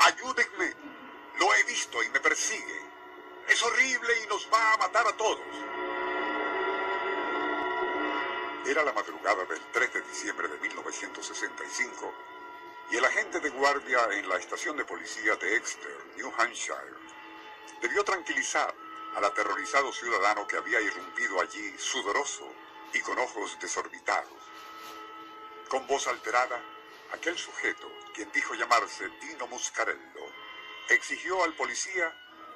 ¡Ayúdenme! Lo he visto y me persigue. Es horrible y nos va a matar a todos. Era la madrugada del 3 de diciembre de 1965 y el agente de guardia en la estación de policía de Exeter, New Hampshire, debió tranquilizar al aterrorizado ciudadano que había irrumpido allí sudoroso y con ojos desorbitados. Con voz alterada, aquel sujeto, quien dijo llamarse Dino Muscarello, exigió al policía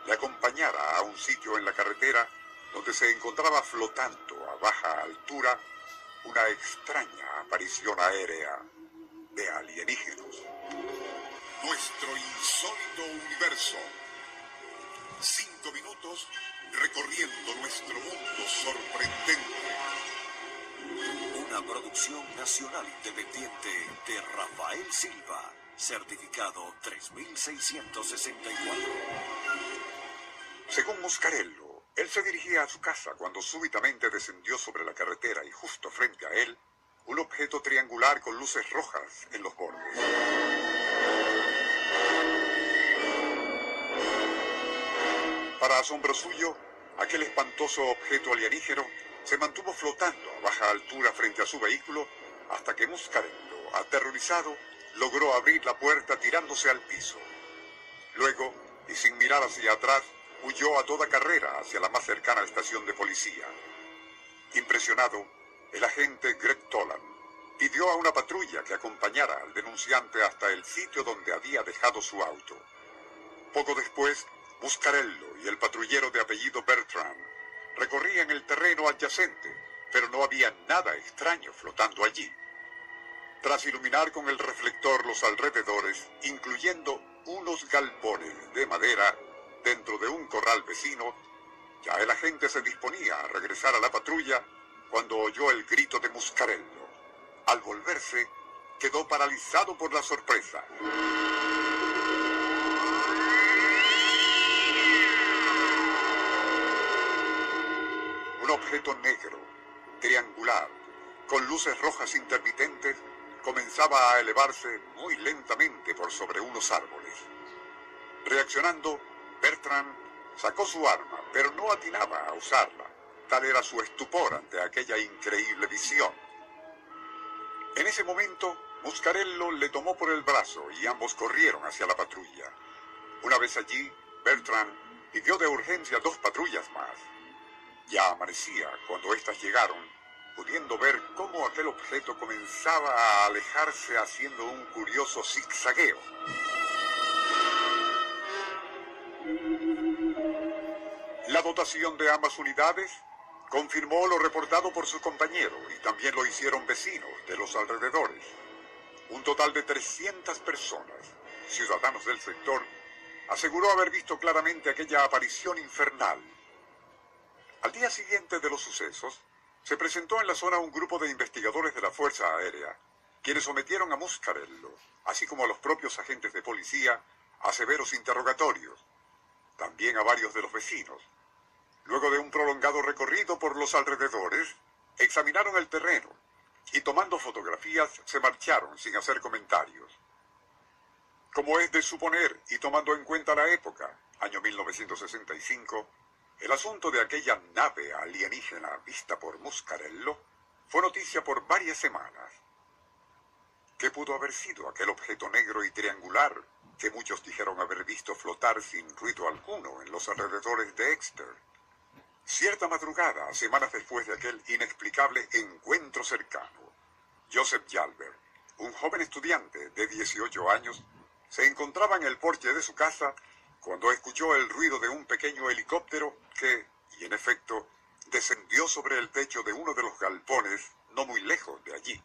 le acompañara a un sitio en la carretera donde se encontraba flotando a baja altura una extraña aparición aérea de alienígenas. Nuestro insólito universo. Cinco minutos recorriendo nuestro mundo sorprendente. Una producción nacional independiente de Rafael Silva, certificado 3664. Según Muscarello, él se dirigía a su casa cuando súbitamente descendió sobre la carretera y justo frente a él, un objeto triangular con luces rojas en los bordes. Para asombro suyo, aquel espantoso objeto alienígeno se mantuvo flotando a baja altura frente a su vehículo hasta que Muscarello, aterrorizado, logró abrir la puerta tirándose al piso. Luego, y sin mirar hacia atrás, huyó a toda carrera hacia la más cercana estación de policía. Impresionado, el agente Greg Tolan pidió a una patrulla que acompañara al denunciante hasta el sitio donde había dejado su auto. Poco después, Muscarello y el patrullero de apellido Bertrand recorrían el terreno adyacente, pero no había nada extraño flotando allí. Tras iluminar con el reflector los alrededores, incluyendo unos galpones de madera dentro de un corral vecino, ya el agente se disponía a regresar a la patrulla cuando oyó el grito de Muscarello. Al volverse, quedó paralizado por la sorpresa. Objeto negro, triangular, con luces rojas intermitentes, comenzaba a elevarse muy lentamente por sobre unos árboles. Reaccionando, Bertrand sacó su arma, pero no atinaba a usarla. Tal era su estupor ante aquella increíble visión. En ese momento, Muscarello le tomó por el brazo y ambos corrieron hacia la patrulla. Una vez allí, Bertrand pidió de urgencia dos patrullas más. Ya amanecía cuando éstas llegaron, pudiendo ver cómo aquel objeto comenzaba a alejarse haciendo un curioso zigzagueo. La dotación de ambas unidades confirmó lo reportado por su compañero y también lo hicieron vecinos de los alrededores. Un total de 300 personas, ciudadanos del sector, aseguró haber visto claramente aquella aparición infernal. Al día siguiente de los sucesos, se presentó en la zona un grupo de investigadores de la Fuerza Aérea, quienes sometieron a Muscarello, así como a los propios agentes de policía, a severos interrogatorios, también a varios de los vecinos. Luego de un prolongado recorrido por los alrededores, examinaron el terreno y tomando fotografías se marcharon sin hacer comentarios. Como es de suponer y tomando en cuenta la época, año 1965, el asunto de aquella nave alienígena vista por Muscarello fue noticia por varias semanas. ¿Qué pudo haber sido aquel objeto negro y triangular que muchos dijeron haber visto flotar sin ruido alguno en los alrededores de Exeter? Cierta madrugada, semanas después de aquel inexplicable encuentro cercano, Joseph Jalbert, un joven estudiante de 18 años, se encontraba en el porche de su casa cuando escuchó el ruido de un pequeño helicóptero que, y en efecto, descendió sobre el techo de uno de los galpones no muy lejos de allí.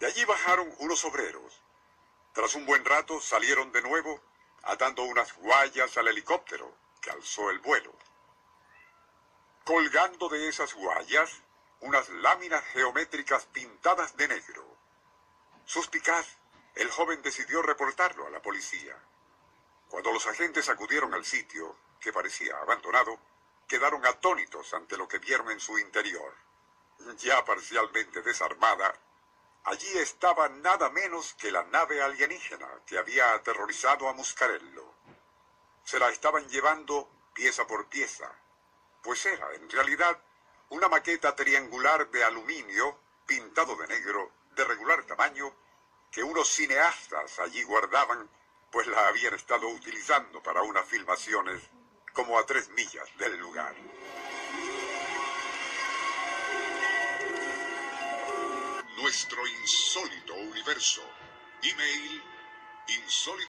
De allí bajaron unos obreros. Tras un buen rato salieron de nuevo, atando unas guayas al helicóptero, que alzó el vuelo. Colgando de esas guayas, unas láminas geométricas pintadas de negro. Suspicaz, el joven decidió reportarlo a la policía. Cuando los agentes acudieron al sitio, que parecía abandonado, quedaron atónitos ante lo que vieron en su interior. Ya parcialmente desarmada, allí estaba nada menos que la nave alienígena que había aterrorizado a Muscarello. Se la estaban llevando pieza por pieza, pues era, en realidad, una maqueta triangular de aluminio pintado de negro de regular tamaño que unos cineastas allí guardaban, pues la habían estado utilizando para unas filmaciones como a tres millas del lugar. Nuestro insólito universo. Email insólito